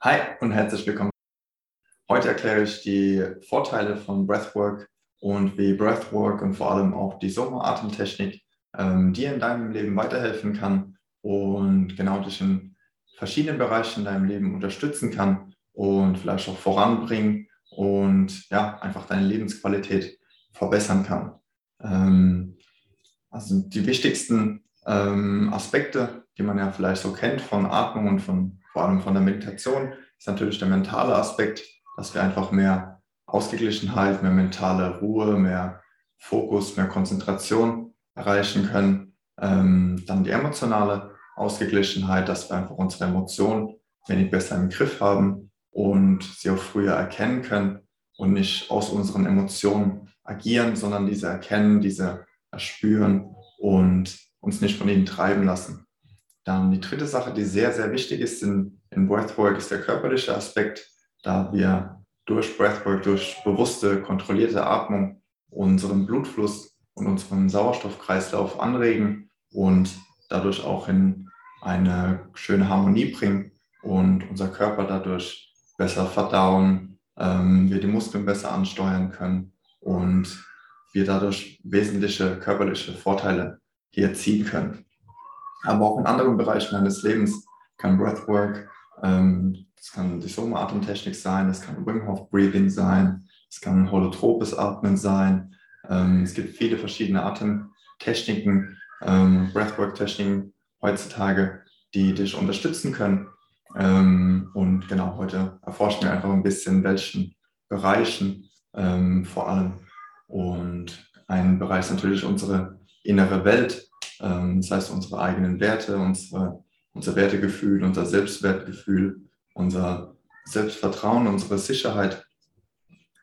Hi und herzlich willkommen. Heute erkläre ich die Vorteile von Breathwork und wie Breathwork und vor allem auch die Soma-Atemtechnik ähm, dir in deinem Leben weiterhelfen kann und genau dich in verschiedenen Bereichen in deinem Leben unterstützen kann und vielleicht auch voranbringen und ja, einfach deine Lebensqualität verbessern kann. Ähm, also die wichtigsten ähm, Aspekte, die man ja vielleicht so kennt von Atmung und von, vor allem von der Meditation, ist natürlich der mentale Aspekt, dass wir einfach mehr Ausgeglichenheit, mehr mentale Ruhe, mehr Fokus, mehr Konzentration erreichen können. Ähm, dann die emotionale Ausgeglichenheit, dass wir einfach unsere Emotionen wenig besser im Griff haben und sie auch früher erkennen können und nicht aus unseren Emotionen agieren, sondern diese erkennen, diese erspüren und uns nicht von ihnen treiben lassen. Dann die dritte Sache, die sehr, sehr wichtig ist in, in Breathwork, ist der körperliche Aspekt, da wir durch Breathwork, durch bewusste, kontrollierte Atmung unseren Blutfluss und unseren Sauerstoffkreislauf anregen und dadurch auch in eine schöne Harmonie bringen und unser Körper dadurch besser verdauen, ähm, wir die Muskeln besser ansteuern können und wir dadurch wesentliche körperliche Vorteile hier ziehen können. Aber auch in anderen Bereichen meines Lebens kann Breathwork, ähm, das kann die Soma-Atemtechnik sein, das kann Wim Hof Breathing sein, es kann holotropes Atmen sein. Ähm, es gibt viele verschiedene Atemtechniken, ähm, Breathwork-Techniken heutzutage, die dich unterstützen können. Ähm, und genau, heute erforschen wir einfach ein bisschen, welchen Bereichen ähm, vor allem. Und ein Bereich ist natürlich unsere innere Welt, ähm, das heißt unsere eigenen Werte, unsere, unser Wertegefühl, unser Selbstwertgefühl, unser Selbstvertrauen, unsere Sicherheit,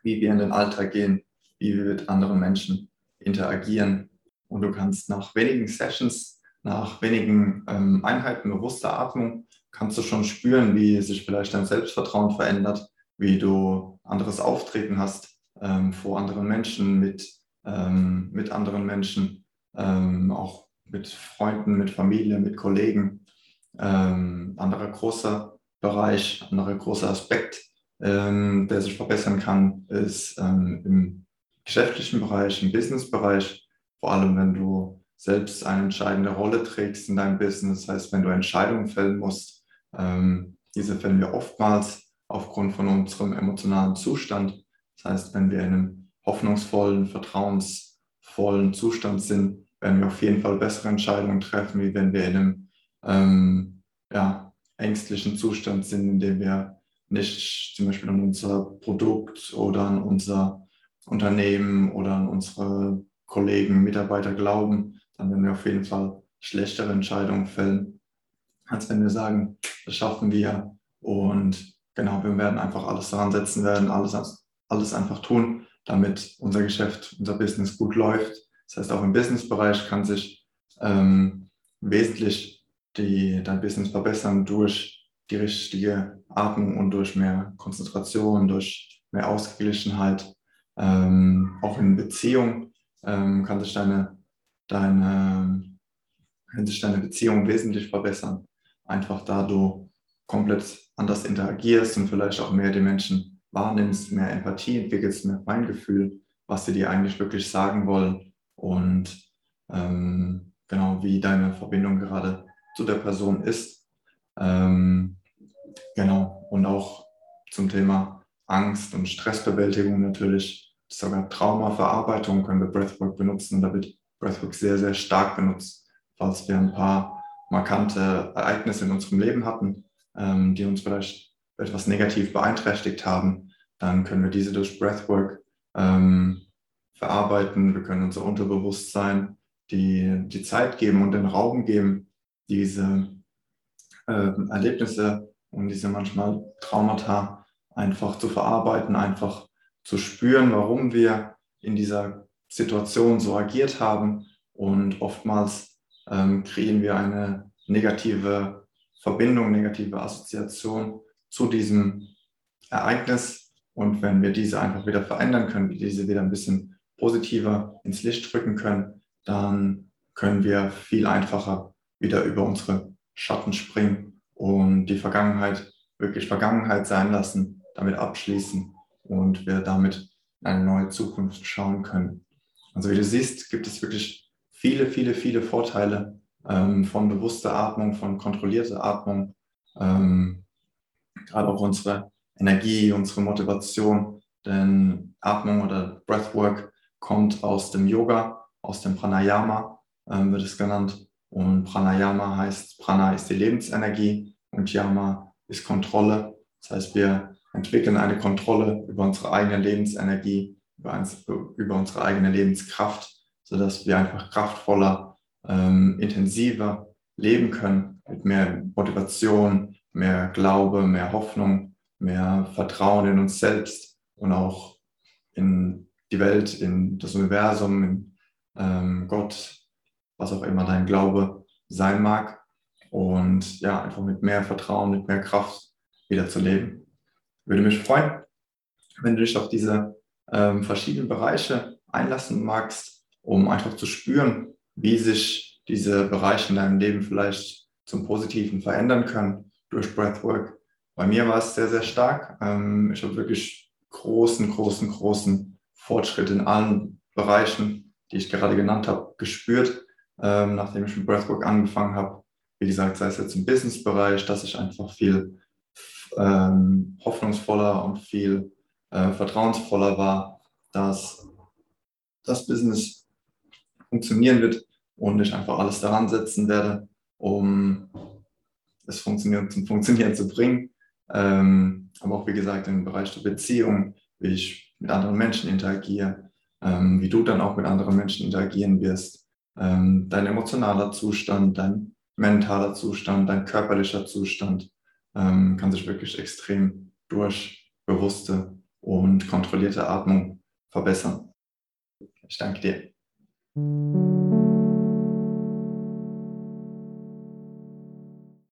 wie wir in den Alltag gehen, wie wir mit anderen Menschen interagieren. Und du kannst nach wenigen Sessions, nach wenigen ähm, Einheiten bewusster Atmung, kannst du schon spüren, wie sich vielleicht dein Selbstvertrauen verändert, wie du anderes Auftreten hast ähm, vor anderen Menschen, mit, ähm, mit anderen Menschen, ähm, auch mit Freunden, mit Familie, mit Kollegen. Ähm, anderer großer Bereich, anderer großer Aspekt, ähm, der sich verbessern kann, ist ähm, im geschäftlichen Bereich, im Businessbereich, vor allem wenn du selbst eine entscheidende Rolle trägst in deinem Business, das heißt, wenn du Entscheidungen fällen musst, ähm, diese fällen wir oftmals aufgrund von unserem emotionalen Zustand. Das heißt, wenn wir in einem hoffnungsvollen, vertrauensvollen Zustand sind, werden wir auf jeden Fall bessere Entscheidungen treffen, wie wenn wir in einem ähm, ja, ängstlichen Zustand sind, in dem wir nicht zum Beispiel an unser Produkt oder an unser Unternehmen oder an unsere Kollegen, Mitarbeiter glauben, dann werden wir auf jeden Fall schlechtere Entscheidungen fällen, als wenn wir sagen, das schaffen wir und genau, wir werden einfach alles daran setzen, werden alles, alles einfach tun, damit unser Geschäft, unser Business gut läuft. Das heißt, auch im Businessbereich kann sich ähm, wesentlich die, dein Business verbessern durch die richtige Atmung und durch mehr Konzentration, durch mehr Ausgeglichenheit. Ähm, auch in Beziehung ähm, kann, sich deine, deine, kann sich deine Beziehung wesentlich verbessern. Einfach da du komplett anders interagierst und vielleicht auch mehr die Menschen wahrnimmst, mehr Empathie entwickelst, mehr Feingefühl, was sie dir eigentlich wirklich sagen wollen und ähm, genau wie deine Verbindung gerade zu der Person ist. Ähm, genau, und auch zum Thema Angst und Stressbewältigung natürlich, sogar Traumaverarbeitung können wir Breathwork benutzen. Da wird Breathwork sehr, sehr stark benutzt, falls wir ein paar markante Ereignisse in unserem Leben hatten, ähm, die uns vielleicht etwas negativ beeinträchtigt haben, dann können wir diese durch Breathwork ähm, verarbeiten. Wir können unser Unterbewusstsein die, die Zeit geben und den Raum geben, diese äh, Erlebnisse und diese manchmal Traumata einfach zu verarbeiten, einfach zu spüren, warum wir in dieser Situation so agiert haben. Und oftmals ähm, kriegen wir eine negative Verbindung, negative Assoziation zu diesem Ereignis. Und wenn wir diese einfach wieder verändern können, diese wieder ein bisschen positiver ins Licht drücken können, dann können wir viel einfacher wieder über unsere Schatten springen und die Vergangenheit wirklich Vergangenheit sein lassen, damit abschließen und wir damit in eine neue Zukunft schauen können. Also wie du siehst, gibt es wirklich viele, viele, viele Vorteile ähm, von bewusster Atmung, von kontrollierter Atmung, ähm, gerade auch unsere Energie, unsere Motivation, denn Atmung oder Breathwork kommt aus dem Yoga, aus dem Pranayama ähm, wird es genannt. Und Pranayama heißt, Prana ist die Lebensenergie und Yama ist Kontrolle. Das heißt, wir entwickeln eine Kontrolle über unsere eigene Lebensenergie, über, eins, über unsere eigene Lebenskraft, sodass wir einfach kraftvoller, ähm, intensiver leben können, mit mehr Motivation, mehr Glaube, mehr Hoffnung, mehr Vertrauen in uns selbst und auch in die Welt, in das Universum, in ähm, Gott, was auch immer dein Glaube sein mag. Und ja, einfach mit mehr Vertrauen, mit mehr Kraft wieder zu leben. Würde mich freuen, wenn du dich auf diese ähm, verschiedenen Bereiche einlassen magst, um einfach zu spüren, wie sich diese Bereiche in deinem Leben vielleicht zum Positiven verändern können durch Breathwork. Bei mir war es sehr, sehr stark. Ähm, ich habe wirklich großen, großen, großen Fortschritt in allen Bereichen, die ich gerade genannt habe, gespürt, ähm, nachdem ich mit Breathwork angefangen habe. Wie gesagt, sei es jetzt im Business-Bereich, dass ich einfach viel ähm, hoffnungsvoller und viel äh, vertrauensvoller war, dass das Business funktionieren wird und ich einfach alles daran setzen werde, um es funktionieren, zum Funktionieren zu bringen. Ähm, aber auch, wie gesagt, im Bereich der Beziehung, wie ich mit anderen Menschen interagiere, ähm, wie du dann auch mit anderen Menschen interagieren wirst, ähm, dein emotionaler Zustand, dein mentaler Zustand, dein körperlicher Zustand ähm, kann sich wirklich extrem durch bewusste und kontrollierte Atmung verbessern. Ich danke dir.